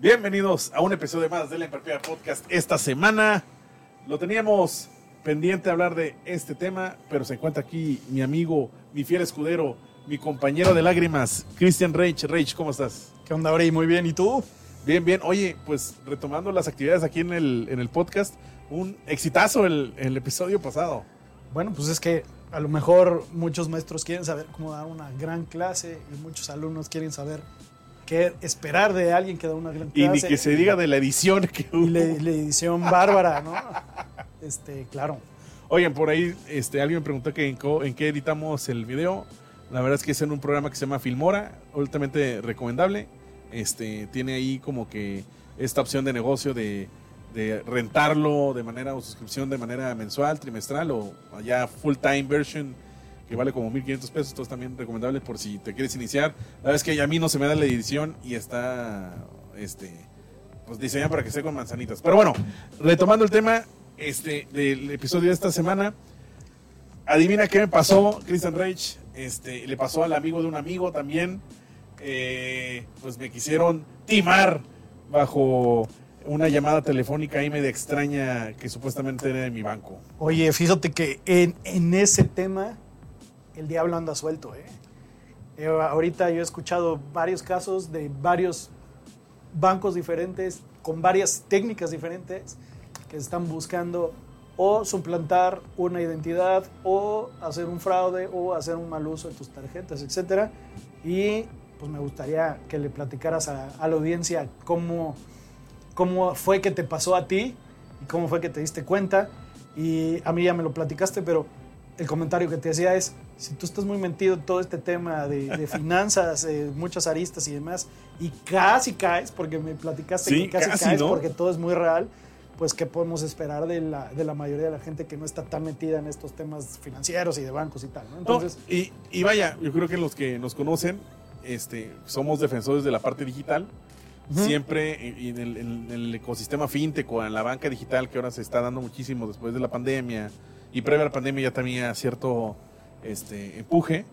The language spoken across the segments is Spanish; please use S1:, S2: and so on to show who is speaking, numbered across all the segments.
S1: Bienvenidos a un episodio más del Imperfecta Podcast. Esta semana lo teníamos pendiente hablar de este tema, pero se encuentra aquí mi amigo, mi fiel escudero, mi compañero de lágrimas, Christian Reich. Reich, ¿cómo estás?
S2: ¿Qué onda, Bray? Muy bien, ¿y tú?
S1: Bien, bien. Oye, pues retomando las actividades aquí en el, en el podcast, un exitazo el, el episodio pasado.
S2: Bueno, pues es que a lo mejor muchos maestros quieren saber cómo dar una gran clase y muchos alumnos quieren saber qué esperar de alguien que da una gran clase.
S1: Y ni que se diga de la edición que hubo.
S2: Y la, la edición bárbara, ¿no? Este, claro.
S1: Oigan, por ahí este, alguien me preguntó que en qué editamos el video. La verdad es que es en un programa que se llama Filmora, altamente recomendable. Este, tiene ahí como que esta opción de negocio de, de rentarlo de manera o suscripción de manera mensual, trimestral o ya full time version que vale como 1500 pesos. Entonces también recomendable por si te quieres iniciar. La es que a mí no se me da la edición y está este, pues diseñada para que sea con manzanitas. Pero bueno, retomando el tema este, del episodio de esta semana. Adivina qué me pasó, Christian Reich. Este, le pasó al amigo de un amigo también. Eh, pues me quisieron timar bajo una llamada telefónica ahí medio extraña que supuestamente era de mi banco.
S2: Oye, fíjate que en ese tema el diablo anda suelto, ¿eh? Eh, ahorita yo he escuchado varios casos de varios bancos diferentes con varias técnicas diferentes que están buscando o suplantar una identidad o hacer un fraude o hacer un mal uso de tus tarjetas, etcétera. Y pues me gustaría que le platicaras a, a la audiencia cómo, cómo fue que te pasó a ti y cómo fue que te diste cuenta. Y a mí ya me lo platicaste, pero el comentario que te hacía es, si tú estás muy metido en todo este tema de, de finanzas, eh, muchas aristas y demás, y casi caes, porque me platicaste
S1: Sí,
S2: que casi,
S1: casi,
S2: caes
S1: ¿no?
S2: porque todo es muy real, pues ¿qué podemos esperar de la, de la mayoría de la gente que no está tan metida en estos temas financieros y de bancos y tal? ¿no?
S1: No,
S2: Entonces,
S1: y, y vaya, yo creo que los que nos conocen, este, somos defensores de la parte digital. Siempre en en el, en el ecosistema fintech o en la banca digital que ahora se está dando muchísimo después de la pandemia y previa a la pandemia ya tenía cierto este, empuje.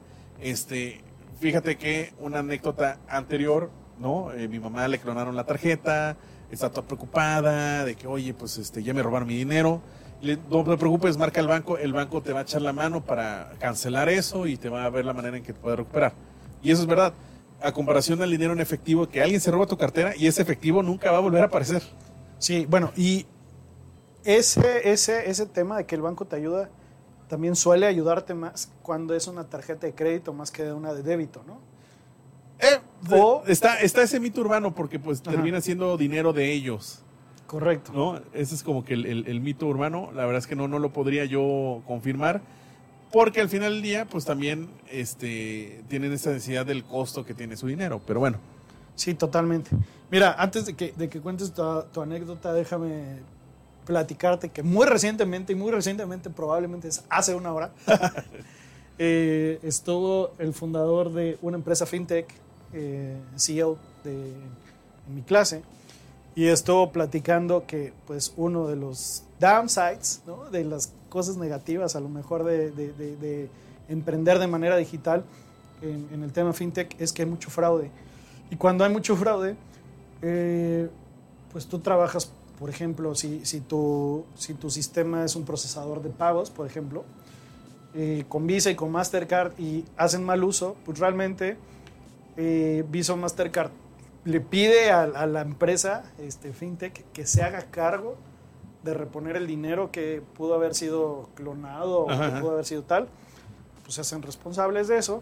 S1: Este, fíjate que una anécdota anterior, ¿no? Eh, mi mamá le clonaron la tarjeta, está toda preocupada de que, oye, pues este, ya me robaron mi dinero. No te preocupes, marca el banco, el banco te va a echar la mano para cancelar eso y te va a ver la manera en que te puedes recuperar. Y eso es verdad. A comparación del dinero en efectivo, que alguien se roba tu cartera y ese efectivo nunca va a volver a aparecer.
S2: sí, bueno, y ese, ese, ese tema de que el banco te ayuda también suele ayudarte más cuando es una tarjeta de crédito más que una de débito, ¿no?
S1: Eh,
S2: O-
S1: está, está ese mito urbano porque pues
S2: Ajá.
S1: termina siendo dinero de ellos.
S2: Correcto.
S1: ¿no? Ese es como que el, el- el mito urbano. La verdad es que no, no lo podría yo confirmar. Porque al final del día, pues también este, tienen esa necesidad del costo que tiene su dinero. Pero bueno,
S2: Sí, totalmente. Mira, antes de que, de que cuentes tu, tu anécdota, déjame platicarte que muy recientemente, y muy recientemente probablemente es hace una hora, eh, estuvo el fundador de una empresa fintech, eh, CEO de en mi clase, y estuvo platicando que pues uno de los downsides, ¿no? de las cosas negativas a lo mejor de, de- de- de emprender de manera digital en, en el tema fintech es que hay mucho fraude. Y cuando hay mucho fraude, eh, pues tú trabajas, por ejemplo, si, si, tu, si tu sistema es un procesador de pagos, por ejemplo, eh, con Visa y con Mastercard y hacen mal uso, pues realmente eh, Visa o Mastercard le pide a, a la empresa este, FinTech que se haga cargo de reponer el dinero que pudo haber sido clonado o
S1: Ajá,
S2: que
S1: ajá.
S2: pudo haber sido tal, pues se hacen responsables de eso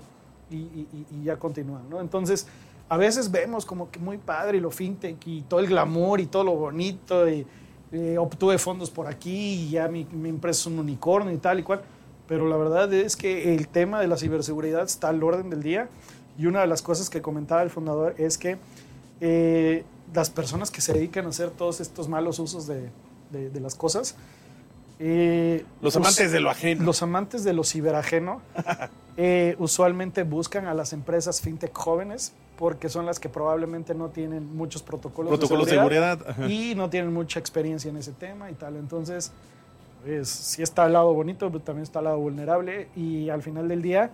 S2: y- y- y ya continúan, ¿no? Entonces, a veces vemos como que muy padre y lo fintech y todo el glamour y todo lo bonito y eh, obtuve fondos por aquí y ya mi, mi empresa es un unicornio y tal y cual, pero la verdad es que el tema de la ciberseguridad está al orden del día y una de las cosas que comentaba el fundador es que eh, las personas que se dedican a hacer todos estos malos usos de, de- de las cosas, eh,
S1: Los amantes de lo ajeno.
S2: los amantes de lo ciberajeno eh, usualmente buscan a las empresas fintech jóvenes porque son las que probablemente no tienen muchos protocolos,
S1: Protocolos de seguridad.
S2: y no tienen mucha experiencia en ese tema y tal. Entonces, pues, sí está al lado bonito, pero también está al lado vulnerable y al final del día,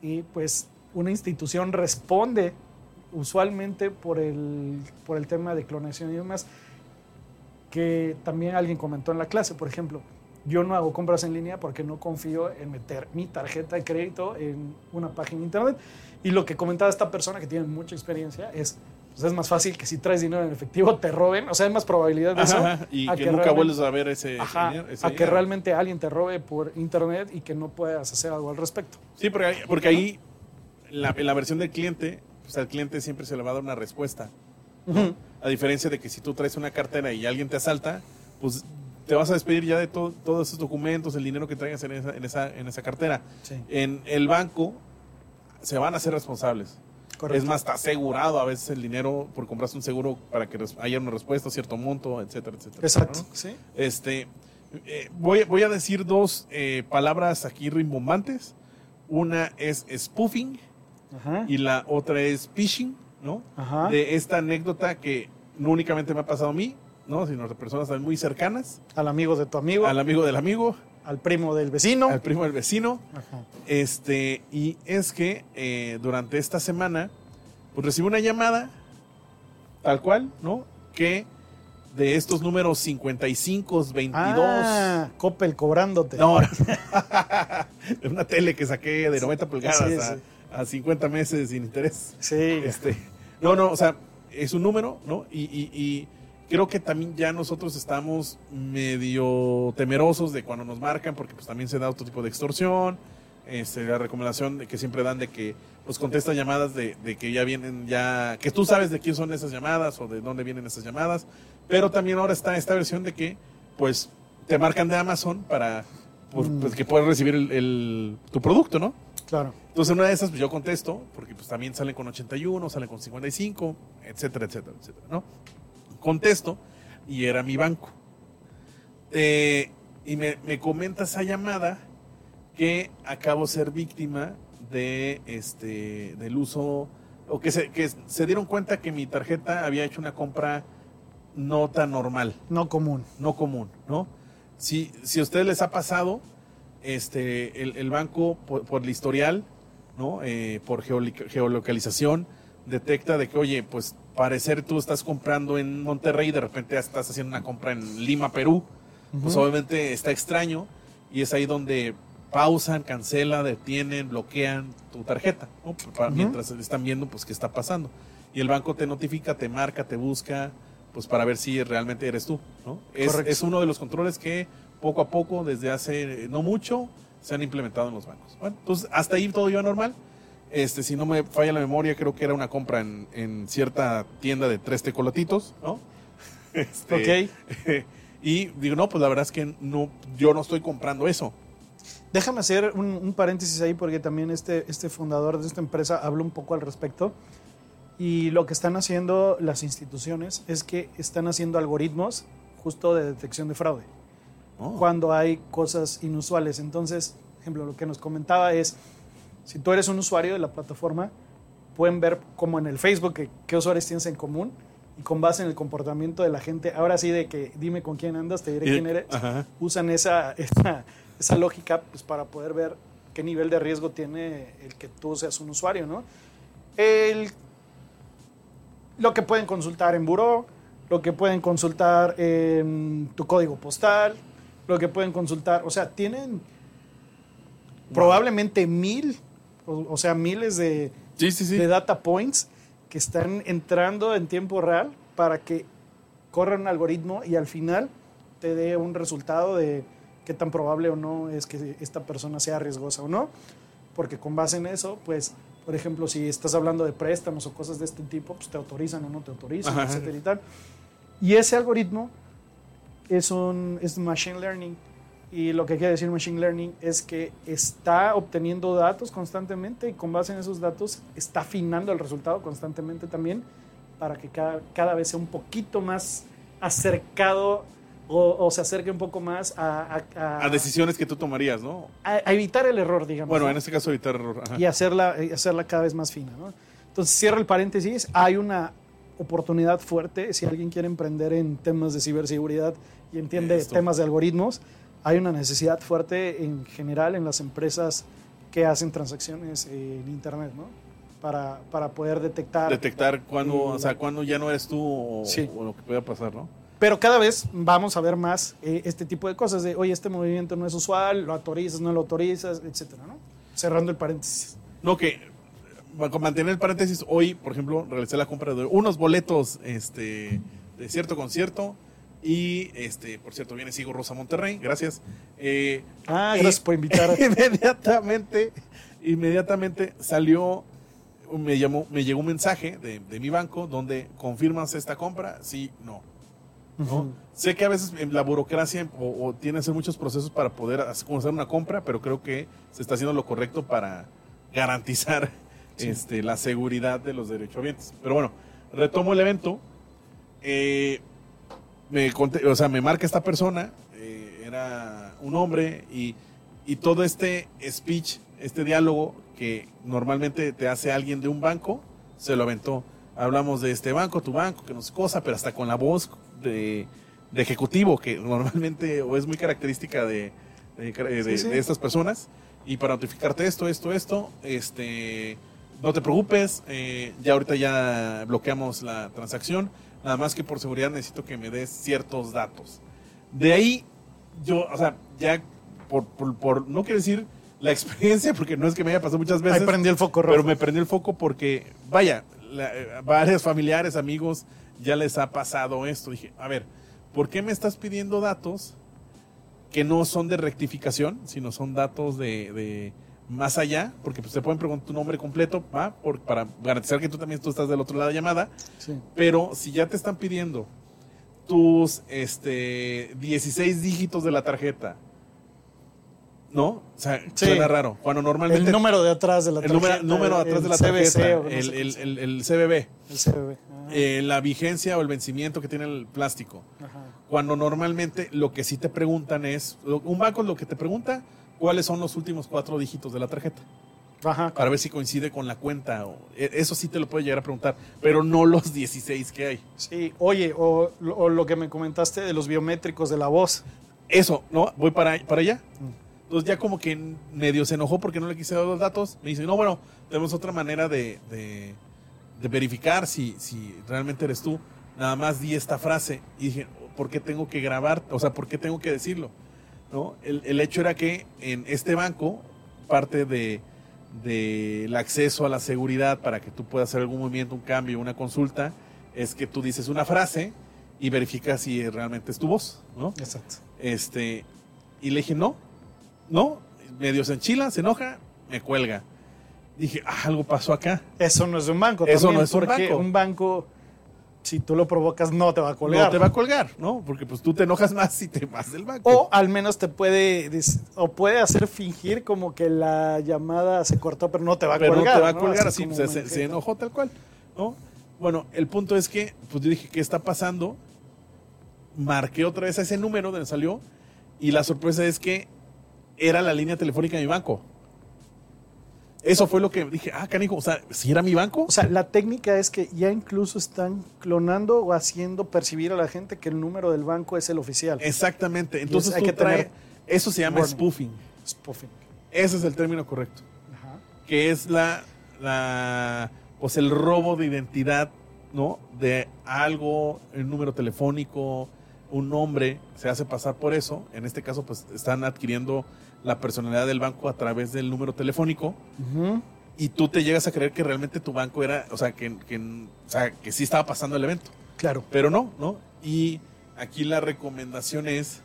S2: y pues una institución responde usualmente por el, por el tema de clonación y demás, que también alguien comentó en la clase, por ejemplo, yo no hago compras en línea porque no confío en meter mi tarjeta de crédito en una página de internet. Y lo que comentaba esta persona que tiene mucha experiencia es, pues es más fácil que si traes dinero en efectivo te roben, o sea, hay más probabilidad de eso.
S1: Ajá, y
S2: a
S1: que, nunca vuelves a ver ese,
S2: Ajá,
S1: dinero- ese
S2: a que realmente alguien te robe por internet y que no puedas hacer algo al respecto.
S1: Sí, porque, ahí- porque ahí la, en la versión del cliente, pues al cliente siempre se le va a dar una respuesta. A diferencia de que si tú traes una cartera y alguien te asalta, pues te vas a despedir ya de to- todos esos documentos, el dinero que traigas en esa, en esa, en esa cartera.
S2: Sí,
S1: En el banco se van a hacer responsables.
S2: correcto.
S1: Es más, está asegurado a veces el dinero por comprarse un seguro para que haya una respuesta, cierto monto, etcétera, etcétera.
S2: Exacto,
S1: ¿no?
S2: sí.
S1: Este, eh, voy, voy a decir dos eh, palabras aquí rimbombantes. Una es spoofing
S2: Ajá.
S1: y la otra es phishing, ¿no?
S2: Ajá.
S1: De esta anécdota que no únicamente me ha pasado a mí, ¿no? Sino a personas también muy cercanas,
S2: Al amigo de tu amigo,
S1: al
S2: al,
S1: amigo del amigo,
S2: primo del vecino.
S1: al primo del vecino.
S2: Ajá.
S1: Este, y es que eh, durante esta semana, pues recibí una llamada, tal cual, ¿no? Que de estos números 55, 22.
S2: Ah, Coppel cobrándote.
S1: No, de una tele que saqué de 90 pulgadas
S2: Sí,
S1: a,
S2: sí.
S1: a 50 meses sin interés.
S2: Sí.
S1: Este, no, no, o sea, es un número, ¿no? Y, y- y creo que también ya nosotros estamos medio temerosos de cuando nos marcan, porque pues también se da otro tipo de extorsión. Este, la recomendación de que siempre dan de que pues contesta llamadas de, de que ya vienen ya, que tú sabes de quién son esas llamadas o de dónde vienen esas llamadas, pero también ahora está esta versión de que pues te marcan de Amazon para pues,
S2: Mm.
S1: pues, que puedas recibir el- el- tu producto, ¿no?
S2: Claro.
S1: Entonces, una de esas, pues yo contesto, porque pues también salen con 81, salen con 55, etcétera, etcétera, etcétera, ¿no? Contesto y era mi banco. Eh, y me, me comenta esa llamada que acabo de ser víctima de este del uso o que se, que se dieron cuenta que mi tarjeta había hecho una compra no tan normal
S2: No común.
S1: no común, ¿no? Si, si a ustedes les ha pasado, este, el, el banco por, por el historial, ¿no? Eh, por geolocalización, detecta de que, oye, pues parecer tú estás comprando en Monterrey y de repente estás haciendo una compra en Lima, Perú, pues
S2: Ujú.
S1: obviamente está extraño y es ahí donde pausan, cancelan, detienen, bloquean tu tarjeta, ¿no? Pa-
S2: Ujú.
S1: mientras están viendo pues qué está pasando. Y el banco te notifica, te marca, te busca, pues para ver si realmente eres tú, ¿no? Es, uno de los controles que poco a poco, desde hace no mucho, se han implementado en los bancos. Bueno, entonces hasta ahí todo iba normal. Este, si no me falla la memoria, creo que era una compra en, en cierta tienda de tres tecolatitos, ¿no? Este,
S2: Ok.
S1: y digo, no, pues la verdad es que no, yo no estoy comprando eso.
S2: Déjame hacer un, un paréntesis ahí porque también este, este fundador de esta empresa habló un poco al respecto. Y lo que están haciendo las instituciones es que están haciendo algoritmos justo de detección de fraude
S1: ¿no?
S2: cuando hay cosas inusuales. Entonces, ejemplo, lo que nos comentaba es, si tú eres un usuario de la plataforma, pueden ver como en el Facebook que- qué usuarios tienes en común y con base en el comportamiento de la gente, ahora sí de que dime con quién andas, te diré quién eres,
S1: Ajá.
S2: usan esa, esa, esa lógica pues, para poder ver qué nivel de riesgo tiene el que tú seas un usuario, ¿no? El, lo que pueden consultar en Buró, lo que pueden consultar en tu código postal, lo que pueden consultar, o sea, tienen probablemente mil, o, o sea, miles de,
S1: Sí, sí, sí.
S2: de data points que están entrando en tiempo real para que corra un algoritmo y al final te dé un resultado de qué tan probable o no es que esta persona sea riesgosa o no, porque con base en eso, pues, por ejemplo, si estás hablando de préstamos o cosas de este tipo, pues te autorizan o no te autorizan,
S1: Ajá.
S2: etcétera y tal. Y ese algoritmo es un es machine learning. Y lo que quiere decir machine learning es que está obteniendo datos constantemente y con base en esos datos está afinando el resultado constantemente también para que cada, cada vez sea un poquito más acercado o, o se acerque un poco más a, a-
S1: A decisiones que tú tomarías, ¿no?
S2: a- a evitar el error, digamos.
S1: Bueno,
S2: ¿no?
S1: en este caso evitar error. Ajá.
S2: y hacerla, hacerla cada vez más fina. ¿no? Entonces, cierro el paréntesis. Hay una oportunidad fuerte si alguien quiere emprender en temas de ciberseguridad y entiende
S1: Esto.
S2: temas de algoritmos. Hay una necesidad fuerte en general en las empresas que hacen transacciones en Internet, ¿no? Para, para poder detectar.
S1: Detectar cuándo,
S2: Eh,
S1: o sea, cuándo ya no eres tú o,
S2: Sí.
S1: o lo que pueda pasar, ¿no?
S2: Pero cada vez vamos a ver más eh, este tipo de cosas de, oye, este movimiento no es usual, lo autorizas, no lo autorizas, etcétera, ¿no? Cerrando el paréntesis.
S1: No, que con mantener el paréntesis, hoy, por ejemplo, realicé la compra de unos boletos este, de cierto concierto. Y, este, por cierto, viene Sigo Rosa Monterrey, gracias. Eh,
S2: Ah, gracias por invitar.
S1: inmediatamente, inmediatamente salió, me llamó, me llegó un mensaje de, de mi banco donde confirmas esta compra, sí, no. ¿no? Sé que a veces en la burocracia o, o tiene que hacer muchos procesos para poder hacer hacer una compra, pero creo que se está haciendo lo correcto para garantizar
S2: Sí.
S1: este, la seguridad de los derechohabientes. Pero bueno, retomo el evento. Eh, me, o sea, me marca esta persona, eh, era un hombre, y, y todo este speech, este diálogo que normalmente te hace alguien de un banco, se lo aventó. Hablamos de este banco, tu banco, que no sé cosa, pero hasta con la voz de, de ejecutivo, que normalmente o es muy característica de, de, de-
S2: Sí, sí.
S1: de estas personas. Y para notificarte esto, esto, esto, este, no te preocupes, eh, ya ahorita ya bloqueamos la transacción, nada más que por seguridad necesito que me des ciertos datos. De ahí, yo, o sea, ya por, por, por- no quiero decir la experiencia, porque no es que me haya pasado muchas veces.
S2: Ahí prendió el foco rojo.
S1: Pero me prendió el foco porque, vaya, la- eh, varios familiares, amigos, ya les ha pasado esto. Dije, a ver, ¿por qué me estás pidiendo datos que no son de rectificación, sino son datos de, de más allá? Porque pues, te pueden preguntar tu nombre completo, ¿va? Por- para garantizar que tú también tú estás del otro lado de la llamada.
S2: Sí.
S1: Pero si ya te están pidiendo tus este, 16 dígitos de la tarjeta, ¿no? O sea,
S2: Sí.
S1: suena raro. Cuando normalmente
S2: El número de atrás de la
S1: el
S2: tarjeta.
S1: número, número atrás
S2: el
S1: de la
S2: CBC
S1: tarjeta,
S2: o no sé
S1: el, el, el, el CBB.
S2: El CBB.
S1: Eh, la vigencia o el vencimiento que tiene el plástico.
S2: ajá.
S1: Cuando normalmente lo que sí te preguntan es, un banco lo que te pregunta, cuáles son los últimos cuatro dígitos de la tarjeta,
S2: Ajá.
S1: para ver si coincide con la cuenta. O, e- eso sí te lo puede llegar a preguntar, pero no los 16 que hay.
S2: Sí, oye, o, o lo que me comentaste de los biométricos de la voz.
S1: Eso, ¿no? Voy para, para allá.
S2: Mm.
S1: Entonces ya como que medio se enojó porque no le quise dar los datos. Me dice, no, bueno, tenemos otra manera de, de- de verificar si, si realmente eres tú. Nada más di esta frase. Y dije, ¿por qué tengo que grabar? O sea, ¿por qué tengo que decirlo? ¿No? El, el hecho era que en este banco, parte de del acceso a la seguridad para que tú puedas hacer algún movimiento, un cambio, una consulta, es que tú dices una frase y verificas si realmente es tu voz, ¿no?
S2: Exacto.
S1: Este, y le dije, no, no, medio se enchila, se enoja, me cuelga. Dije, ah, algo pasó acá.
S2: Eso no es un banco.
S1: Eso
S2: también,
S1: no es un banco.
S2: un banco, si tú lo provocas, no te va a colgar.
S1: No te va a colgar, ¿no? Porque pues tú te enojas más si te vas del banco.
S2: O al menos te puede, o puede hacer fingir como que la llamada se cortó, pero no te va a
S1: pero
S2: colgar.
S1: no te va a colgar
S2: Así
S1: se, enojó tal cual, ¿no? Bueno, el punto es que, pues yo dije, ¿qué está pasando? Marqué otra vez a ese número donde salió y la sorpresa es que era la línea telefónica de mi banco. Eso fue lo que dije, ah, canijo, o sea, si era mi banco,
S2: O sea, la técnica es que ya incluso están clonando o haciendo percibir a la gente que el número del banco es el oficial.
S1: exactamente. Entonces
S2: hay
S1: tú
S2: que
S1: trae- eso se llama
S2: warning.
S1: spoofing.
S2: Spoofing.
S1: Ese es el término correcto.
S2: Ajá.
S1: que es la, la pues el robo de identidad, ¿no? De algo, el número telefónico, un nombre, se hace pasar por eso. En este caso, pues están adquiriendo la personalidad del banco a través del número telefónico. Y tú te llegas a creer que realmente tu banco era, o sea, que, que, o sea, que sí estaba pasando el evento.
S2: Claro.
S1: Pero no, ¿no? Y aquí la recomendación es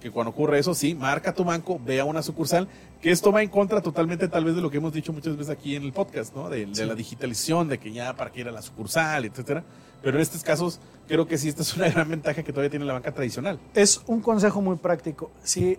S1: que cuando ocurre eso, sí, marca tu banco, ve a una sucursal, que esto va en contra totalmente tal vez de lo que hemos dicho muchas veces aquí en el podcast, ¿no? De, la digitalización, de que ya para que ir a la sucursal, etcétera. Pero en estos casos, creo que sí, esta es una gran ventaja que todavía tiene la banca tradicional.
S2: Es un consejo muy práctico. Si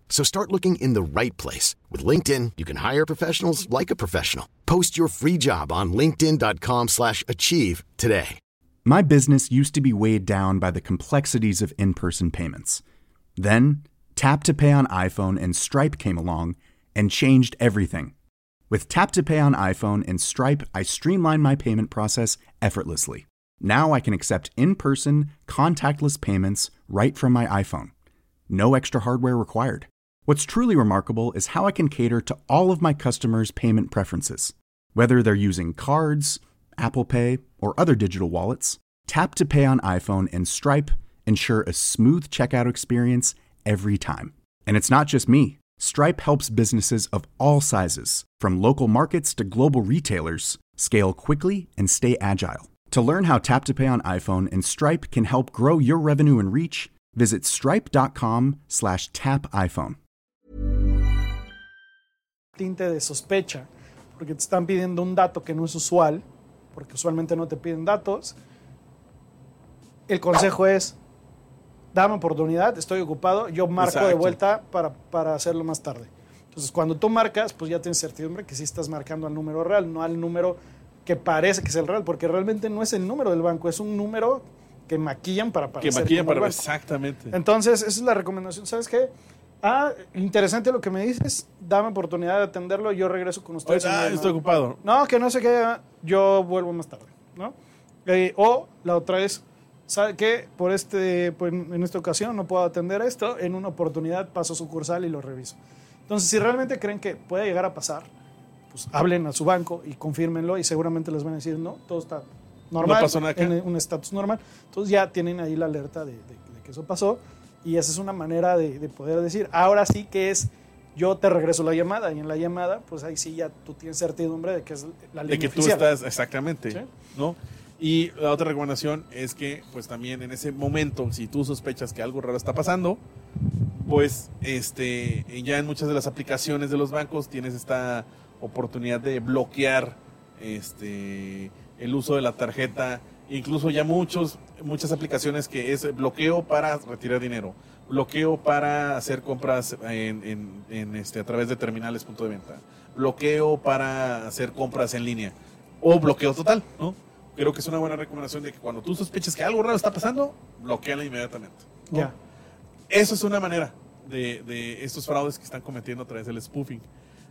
S3: So start looking in the right place. With LinkedIn, you can hire professionals like a professional. Post your free job on linkedin.com slash achieve today.
S4: My business used to be weighed down by the complexities of in person payments. Then, Tap to Pay on iPhone and Stripe came along and changed everything. With Tap to Pay on iPhone and Stripe, I streamlined my payment process effortlessly. Now I can accept in person, contactless payments right from my iPhone. No extra hardware required. What's truly remarkable is how I can cater to all of my customers' payment preferences. Whether they're using cards, Apple Pay, or other digital wallets, Tap to Pay on iPhone and Stripe ensure a smooth checkout experience every time. And it's not just me. Stripe helps businesses of all sizes, from local markets to global retailers, scale quickly and stay agile. To learn how Tap to Pay on iPhone and Stripe can help grow your revenue and reach, visit stripe.com slash tap iPhone.
S2: Tinte de sospecha, porque te están pidiendo un dato que no es usual, porque usualmente no te piden datos. El consejo es, dame oportunidad, estoy ocupado, yo marco de
S1: Exacto.
S2: vuelta para, para hacerlo más tarde. Entonces, cuando tú marcas, pues ya tienes certidumbre que sí estás marcando al número real, no al número que parece que es el real, porque realmente no es el número del banco, es un número que maquillan para
S1: Que
S2: parecer
S1: maquilla
S2: como el
S1: para exactamente.
S2: Entonces, esa es la recomendación. ¿Sabes qué? Ah, interesante lo que me dices. Dame oportunidad de atenderlo. Yo regreso con ustedes.
S1: ah, estoy ocupado.
S2: No, que no sé qué. Yo vuelvo más tarde. ¿no? Eh, o la otra es, ¿sabe qué? Por este, por- en esta ocasión no puedo atender esto. En una oportunidad paso sucursal y lo reviso. Entonces, si realmente creen que puede llegar a pasar, pues hablen a su banco y confírmenlo y seguramente les van a decir, no, todo está normal,
S1: No pasó nada acá.
S2: un estatus normal. Entonces ya tienen ahí la alerta de, de- de que eso pasó y esa es una manera de, de poder decir, ahora sí que es, yo te regreso la llamada y en la llamada, pues ahí sí ya tú tienes certidumbre de que es la línea
S1: de que tú estás exactamente,
S2: Sí.
S1: ¿no? Y la otra recomendación es que, pues también en ese momento, si tú sospechas que algo raro está pasando, pues este, ya en muchas de las aplicaciones de los bancos tienes esta oportunidad de bloquear este, el uso de la tarjeta. Incluso ya muchos, muchas aplicaciones que es bloqueo para retirar dinero, bloqueo para hacer compras en, en- en, este, a través de terminales punto de venta, bloqueo para hacer compras en línea o bloqueo total, ¿no? Creo que es una buena recomendación de que cuando tú sospeches que algo raro está pasando, bloqueala inmediatamente. ¿no?
S2: Ya.
S1: Eso es una manera de, de estos fraudes que están cometiendo a través del spoofing.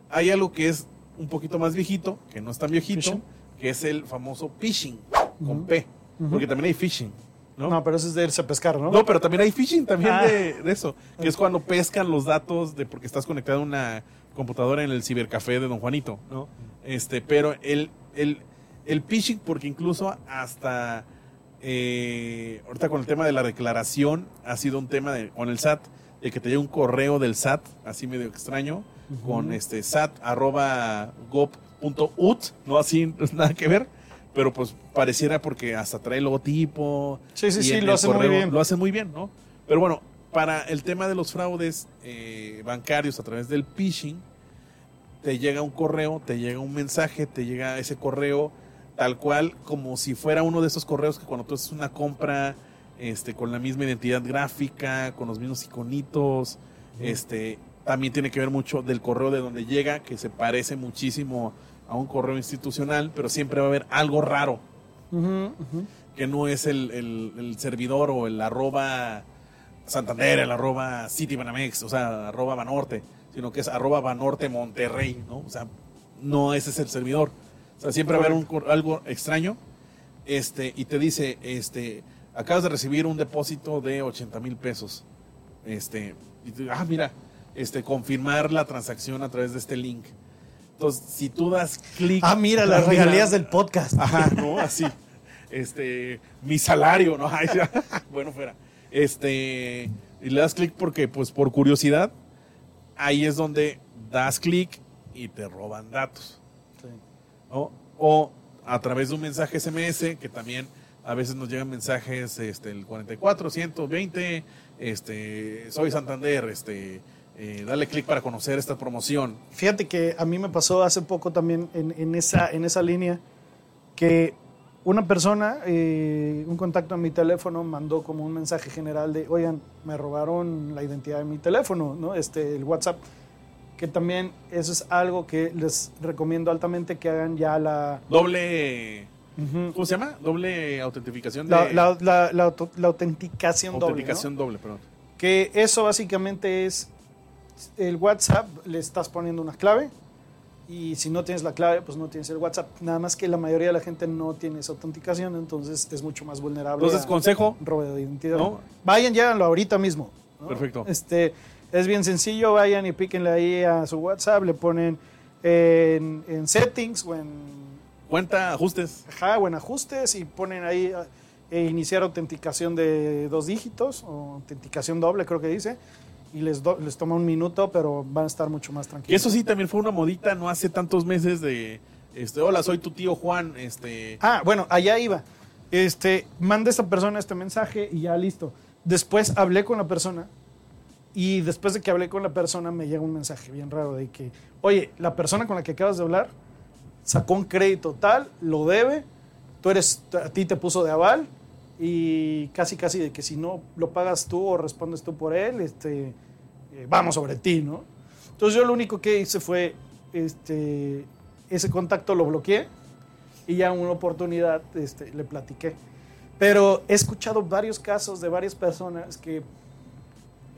S1: Hay algo que es un poquito más viejito, que no es tan viejito, que es el famoso phishing, con. P. Porque también hay phishing, ¿no?
S2: No, pero eso es de irse a pescar, ¿no?
S1: No, pero también hay phishing también
S2: Ah.
S1: de, de eso, que es cuando pescan los datos de porque estás conectado a una computadora en el cibercafé de Don Juanito, ¿no? Este, pero el, el, el phishing, porque incluso hasta eh, ahorita con el tema de la declaración ha sido un tema de, con el SAT, de que te llega un correo del SAT, así medio extraño, con este sat arroba gov.ut, no así, no es nada que ver, pero pues pareciera porque hasta trae el logotipo.
S2: Sí, sí, sí, lo hace muy bien.
S1: Lo hace muy bien, ¿no? Pero bueno, para el tema de los fraudes eh, bancarios a través del phishing, te llega un correo, te llega un mensaje, te llega ese correo tal cual como si fuera uno de esos correos que cuando tú haces una compra este, con la misma identidad gráfica, con los mismos iconitos, este, también tiene que ver mucho del correo de donde llega, que se parece muchísimo a un correo institucional, pero siempre va a haber algo raro que no es el, el- el servidor o el arroba Santander, el arroba Citibanamex, o sea, arroba Banorte, sino que es arroba Banorte Monterrey, ¿no? O sea, no ese es el servidor. O sea, siempre va a haber un algo extraño. este, y te dice, este, acabas de recibir un depósito de 80 mil pesos. Este, y tú, ah, mira, este, confirmar la transacción a través de este link. Entonces, si tú das clic.
S2: Ah, mira, las regalías del podcast.
S1: Ajá, ¿no? Así. Este, mi salario, ¿no? Ay, bueno, fuera. Este, y le das clic porque, pues, por curiosidad, ahí es donde das clic y te roban datos. ¿no? O a través de un mensaje SMS, que también a veces nos llegan mensajes, este, el 44, 120, este, soy Santander, este, eh, dale clic para conocer esta promoción.
S2: Fíjate que a mí me pasó hace poco también en, en esa, en esa línea que una persona, eh, un contacto en mi teléfono, mandó como un mensaje general de, oigan, me robaron la identidad de mi teléfono, ¿no? Este, el WhatsApp. Que también eso es algo que les recomiendo altamente que hagan ya la...
S1: Doble. ¿cómo se llama? Doble autentificación de...
S2: La, la- la- la auto- la autenticación, doble. ¿no?
S1: autenticación doble, perdón.
S2: Que eso básicamente es el WhatsApp, le estás poniendo una clave y si no tienes la clave, pues no tienes el WhatsApp. Nada más que la mayoría de la gente no tiene esa autenticación, entonces es mucho más vulnerable
S1: Entonces, consejo,
S2: robo de identidad.
S1: ¿no?
S2: Vayan, lléganlo ahorita mismo. ¿no?
S1: Perfecto.
S2: Este, es bien sencillo, vayan y píquenle ahí a su WhatsApp, le ponen en, en settings o en
S1: cuenta, ajustes.
S2: Ajá, o en ajustes y ponen ahí eh, iniciar autenticación de dos dígitos o autenticación doble, creo que dice. Y les, do- les toma un minuto, pero van a estar mucho más tranquilos.
S1: eso sí también fue una modita no hace tantos meses de, este, hola, soy tu tío Juan, este...
S2: Ah, bueno, allá iba. Este, manda esta persona este mensaje y ya listo. Después hablé con la persona y después de que hablé con la persona me llega un mensaje bien raro de que, oye, la persona con la que acabas de hablar sacó un crédito tal, lo debe, tú eres, a ti te puso de aval y casi casi de que si no lo pagas tú o respondes tú por él, este, eh, vamos sobre ti, ¿no? Entonces yo lo único que hice fue, este, ese contacto lo bloqueé y ya en una oportunidad este, le platiqué. Pero he escuchado varios casos de varias personas que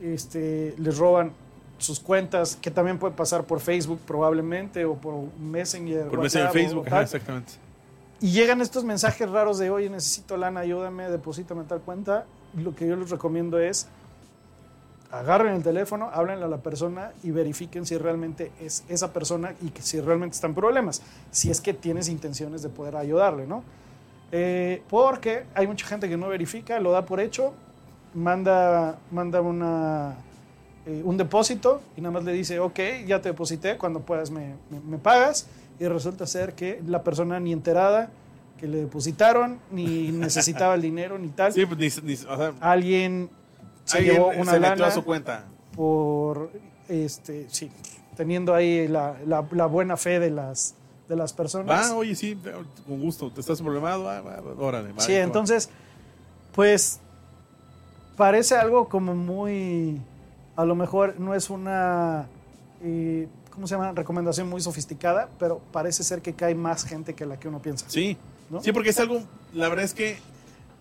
S2: este, les roban sus cuentas, que también puede pasar por Facebook probablemente o por Messenger.
S1: Por Messenger
S2: WhatsApp, o
S1: Facebook, ajá, exactamente.
S2: Y llegan estos mensajes raros de, oye, necesito lana, ayúdame, deposítame tal cuenta. Lo que yo les recomiendo es, agarren el teléfono, háblenle a la persona y verifiquen si realmente es esa persona y si realmente están problemas. Si es que tienes intenciones de poder ayudarle, ¿no? Eh, porque hay mucha gente que no verifica, lo da por hecho, manda, manda una, eh, un depósito y nada más le dice, ok, ya te deposité, cuando puedas me- me pagas. Y resulta ser que la persona ni enterada que le depositaron, ni necesitaba el dinero, ni tal.
S1: Sí, pues, ni, ni- o sea,
S2: Alguien se
S1: alguien
S2: llevó una
S1: se metió
S2: lana
S1: a su cuenta.
S2: por, este, sí, teniendo ahí la, la- la buena fe de las, de las personas.
S1: Va, oye, sí, con gusto, te estás problemado, ah, órale. va,
S2: Sí, entonces, pues parece algo como muy, a lo mejor no es una, eh, ¿cómo se llama? Recomendación muy sofisticada, pero parece ser que cae más gente que la que uno piensa.
S1: Sí,
S2: ¿no?
S1: sí, porque es algo, la verdad es que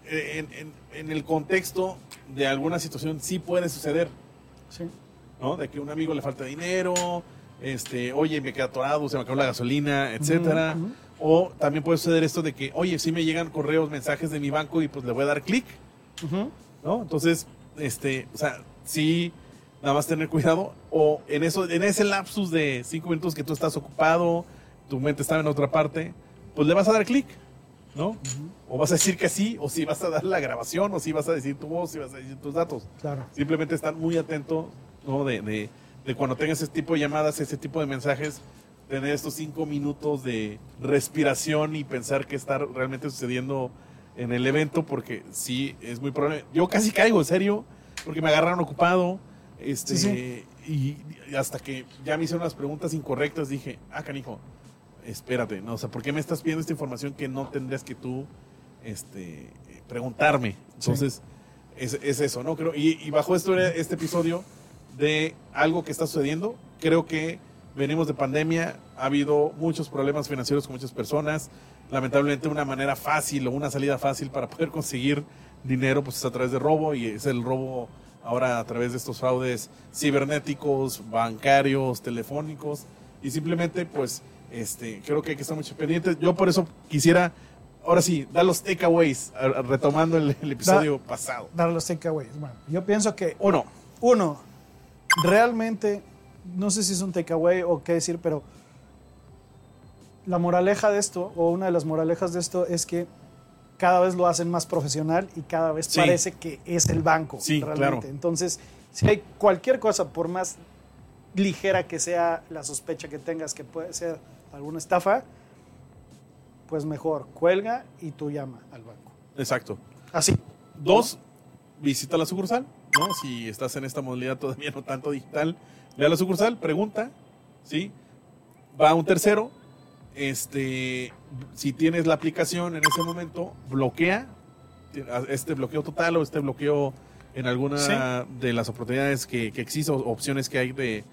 S1: eh, en, en- en el contexto de alguna situación sí puede suceder,
S2: Sí.
S1: ¿no? De que a un amigo le falta dinero, este, oye, me queda atorado, se me acabó la gasolina, etcétera. O también puede suceder esto de que, oye, sí me llegan correos, mensajes de mi banco y pues le voy a dar clic. ¿no? Entonces, este, o sea, sí, nada más tener cuidado. O en eso, en ese lapsus de cinco minutos que tú estás ocupado, tu mente estaba en otra parte, pues le vas a dar clic, ¿no? O vas a decir que sí, o si vas a dar la grabación, o si vas a decir tu voz, si vas a decir tus datos.
S2: Claro.
S1: Simplemente estar muy atento, ¿no? De, de, de cuando tengas ese tipo de llamadas, ese tipo de mensajes, tener estos cinco minutos de respiración y pensar qué está realmente sucediendo en el evento, porque sí, es muy probable. Yo casi caigo, en serio, porque me agarraron ocupado, este,
S2: Sí,
S1: Y, y hasta que ya me hicieron las preguntas incorrectas, dije, ah, canijo, espérate, ¿no? O sea, ¿por qué me estás pidiendo esta información que no tendrías que tú, este, preguntarme? Entonces, es, es eso, ¿no? Creo, y, y bajo esto, este episodio de algo que está sucediendo, creo que venimos de pandemia, ha habido muchos problemas financieros con muchas personas, lamentablemente una manera fácil o una salida fácil para poder conseguir dinero pues es a través de robo y es el robo ahora a través de estos fraudes cibernéticos, bancarios, telefónicos y simplemente pues este creo que hay que estar mucho pendientes. Yo por eso quisiera ahora sí, da los takeaways, retomando el, el episodio pasado.
S2: Dar los takeaways. Bueno, yo pienso que
S1: Uno,
S2: Uno, realmente, no sé si es un takeaway o qué decir, pero la moraleja de esto, o una de las moralejas de esto, es que cada vez lo hacen más profesional y cada vez
S1: Sí.
S2: parece que es el banco.
S1: Sí,
S2: realmente.
S1: claro.
S2: Entonces, si hay cualquier cosa, por más ligera que sea la sospecha que tengas que puede ser alguna estafa, pues mejor cuelga y tú llama al banco.
S1: exacto.
S2: Así.
S1: Dos, visita la sucursal, ¿no? Si estás en esta modalidad todavía no tanto digital, ve a la sucursal, pregunta, ¿sí? Va un tercero, este, si tienes la aplicación en ese momento, bloquea este bloqueo total o este bloqueo en alguna
S2: Sí.
S1: de las oportunidades que, que existen, opciones que hay de,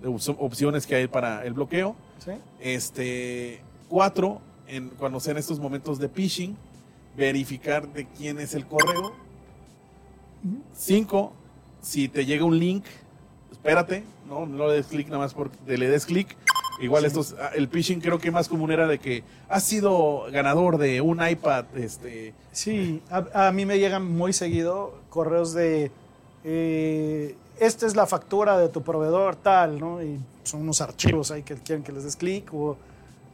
S1: de op- opciones que hay para el bloqueo.
S2: ¿sí?
S1: Este, cuatro, en, cuando sean estos momentos de phishing, verificar de quién es el correo. Cinco, si te llega un link, espérate, no, no le des clic nada más porque le des clic. Igual
S2: Sí.
S1: estos, ah, el phishing creo que más común era de que has sido ganador de un iPad, este,
S2: Sí, a, a mí me llegan muy seguido correos de eh, esta es la factura de tu proveedor tal, ¿no? Y son unos archivos ahí que quieren que les des clic o,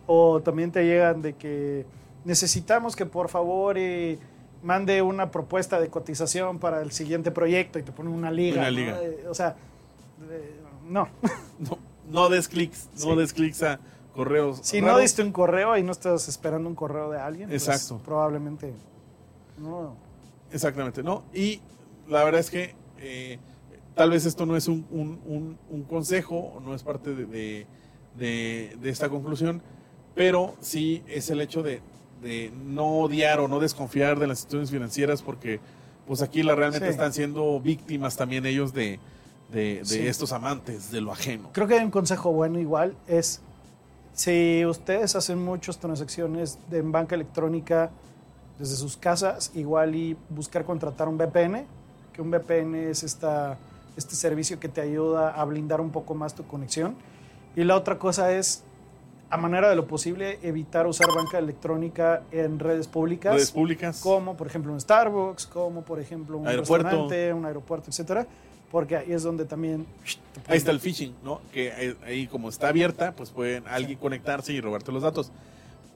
S2: o también te llegan de que necesitamos que por favor eh, mande una propuesta de cotización para el siguiente proyecto y te ponen una liga.
S1: Una liga.
S2: Eh, o sea, eh, no.
S1: no, no des clics, no des clics a correos.
S2: si no diste un correo y no estás esperando un correo de alguien, pues,
S1: Exacto.
S2: probablemente no.
S1: Exactamente, ¿no? Y la verdad es que eh, tal vez esto no es un, un- un- un consejo, o no es parte de, de- de- de esta conclusión, pero sí es el hecho de, de no odiar o no desconfiar de las instituciones financieras porque pues aquí la, realmente
S2: Sí.
S1: están siendo víctimas también ellos de, de- de
S2: Sí.
S1: estos amantes de lo ajeno.
S2: Creo que hay un consejo bueno igual, es si ustedes hacen muchas transacciones de, en banca electrónica desde sus casas, igual y buscar contratar un VPN, que un VPN es esta, este servicio que te ayuda a blindar un poco más tu conexión. Y la otra cosa es, a manera de lo posible, evitar usar banca electrónica en redes públicas
S1: Redes públicas.
S2: como por ejemplo un Starbucks, como por ejemplo un
S1: Aeropuerto.
S2: restaurante, un aeropuerto, etcétera, porque ahí es donde también
S1: Ahí está el phishing, ¿no? Que ahí, como está abierta, pues pueden alguien conectarse y robarte los datos.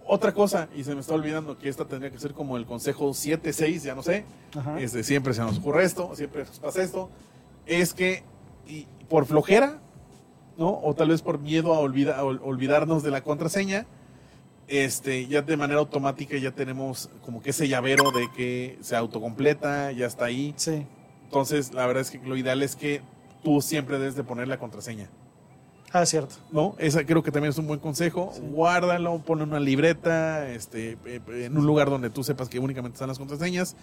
S1: Otra cosa, y se me está olvidando que esta tendría que ser como el consejo 7, 6, ya no sé.
S2: Ajá.
S1: Este, siempre se nos ocurre esto, siempre nos pasa esto. Es que y por flojera, ¿no? O tal vez por miedo a, olvida- a ol- olvidarnos de la contraseña, este, ya de manera automática ya tenemos como que ese llavero de que se autocompleta, ya está ahí.
S2: Sí,
S1: Entonces, la verdad es que lo ideal es que tú siempre debes de poner la contraseña.
S2: ah, cierto.
S1: ¿no? Esa creo que también es un buen consejo.
S2: Sí.
S1: Guárdalo, ponle una libreta, este, eh, en un lugar donde tú sepas que únicamente están las contraseñas.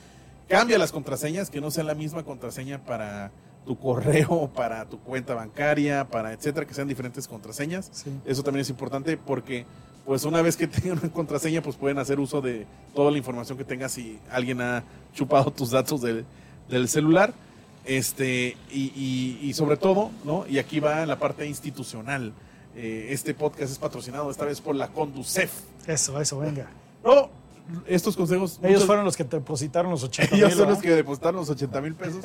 S1: Cambia las contraseñas, que no sea la misma contraseña para tu correo, para tu cuenta bancaria, para etcétera, que sean diferentes contraseñas.
S2: Sí.
S1: Eso también es importante porque, pues, una vez que tengan una contraseña, pues pueden hacer uso de toda la información que tengas si alguien ha chupado tus datos del, del celular. Este, y, y- y sobre todo, ¿no? Y aquí va la parte institucional. Eh, este podcast es patrocinado esta vez por la Conducef.
S2: Eso, eso, venga.
S1: No, estos consejos.
S2: Ellos
S1: muchos-
S2: fueron los que depositaron los 80
S1: ellos
S2: mil,
S1: son los que depositaron los 80 mil pesos.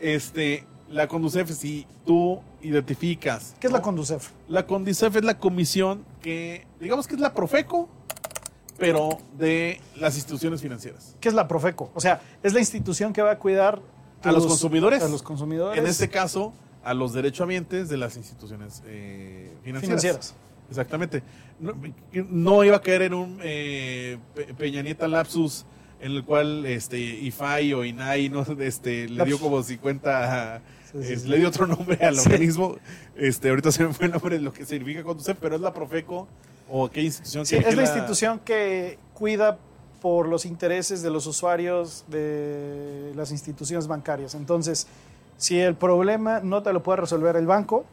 S1: Este, la Conducef, si tú identificas.
S2: ¿Qué es la. Conducef?
S1: La Condicef es la comisión que, digamos que es la Profeco, pero de las instituciones financieras.
S2: ¿Qué es la Profeco? O sea, es la institución que va a cuidar
S1: A los consumidores.
S2: A los consumidores.
S1: En este caso, a los derechohabientes de las instituciones eh, financieras.
S2: financieras.
S1: Exactamente. No, no iba a caer en un eh, Pe- Peña Nieta lapsus en el cual este IFAI o INAI no, este, le dio como 50,
S2: Sí, sí,
S1: eh,
S2: sí.
S1: le dio otro nombre al organismo. Este, ahorita se me fue el nombre de lo que significa Conducef, pero es la Profeco o qué institución
S2: Sí, es la institución que cuida por los intereses de los usuarios de las instituciones bancarias. Entonces, si el problema no te lo puede resolver el banco,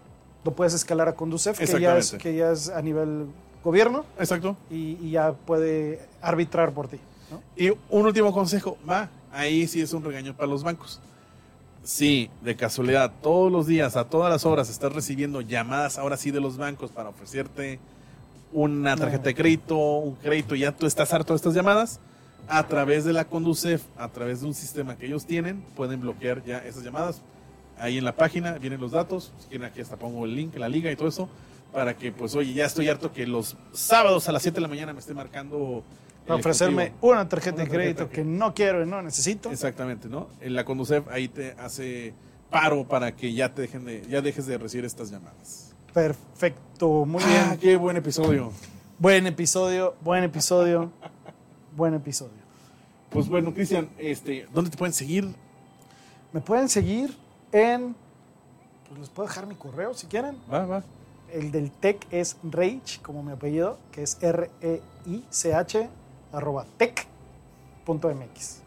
S2: lo puedes escalar a Conducef, que ya, es,
S1: Exactamente.
S2: que ya es a nivel gobierno
S1: Exacto.
S2: y, y ya puede arbitrar por ti. ¿no?
S1: Y un último consejo, va, ahí sí es un regaño para los bancos. Si de casualidad todos los días, a todas las horas, estás recibiendo llamadas ahora sí de los bancos para ofrecerte una tarjeta de crédito, un crédito, y ya tú estás harto de estas llamadas, a través de la Conducef, a través de un sistema que ellos tienen, pueden bloquear ya esas llamadas. Ahí en la página vienen los datos, si quieren aquí hasta pongo el link, la liga y todo eso, para que pues oye, ya estoy harto que los sábados a las 7 de la mañana me esté marcando...
S2: Para ofrecerme una tarjeta
S1: Una
S2: de crédito
S1: tarjeta
S2: que no quiero y no necesito.
S1: Exactamente, ¿no? En la Conducef ahí te hace paro para que ya te dejen de, ya dejes de recibir estas llamadas.
S2: Perfecto, muy
S1: Ah,
S2: bien.
S1: qué buen episodio.
S2: Buen episodio, buen episodio, buen episodio.
S1: Pues bueno, Cristian, este, ¿dónde te pueden seguir?
S2: Me pueden seguir en. Pues les puedo dejar mi correo si quieren.
S1: Va, va.
S2: El del tech es Rage, como mi apellido, que es R-E-I-C-H, arroba tech.mx.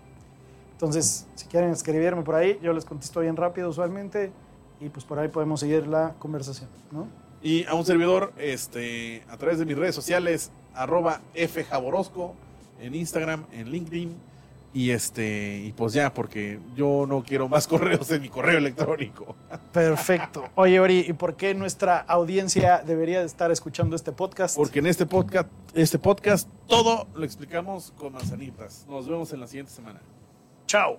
S2: Entonces, si quieren escribirme por ahí, yo les contesto bien rápido usualmente y pues por ahí podemos seguir la conversación, ¿no?
S1: Y a un servidor, este, a través de mis redes sociales, arroba fjaborosco, en Instagram, en LinkedIn. Y este, y pues ya, porque yo no quiero más correos en mi correo electrónico.
S2: Perfecto. Oye, Ori, ¿y por qué nuestra audiencia debería de estar escuchando este podcast?
S1: Porque en este podcast, este podcast, todo lo explicamos con manzanitas. Nos vemos en la siguiente semana.
S2: Chao.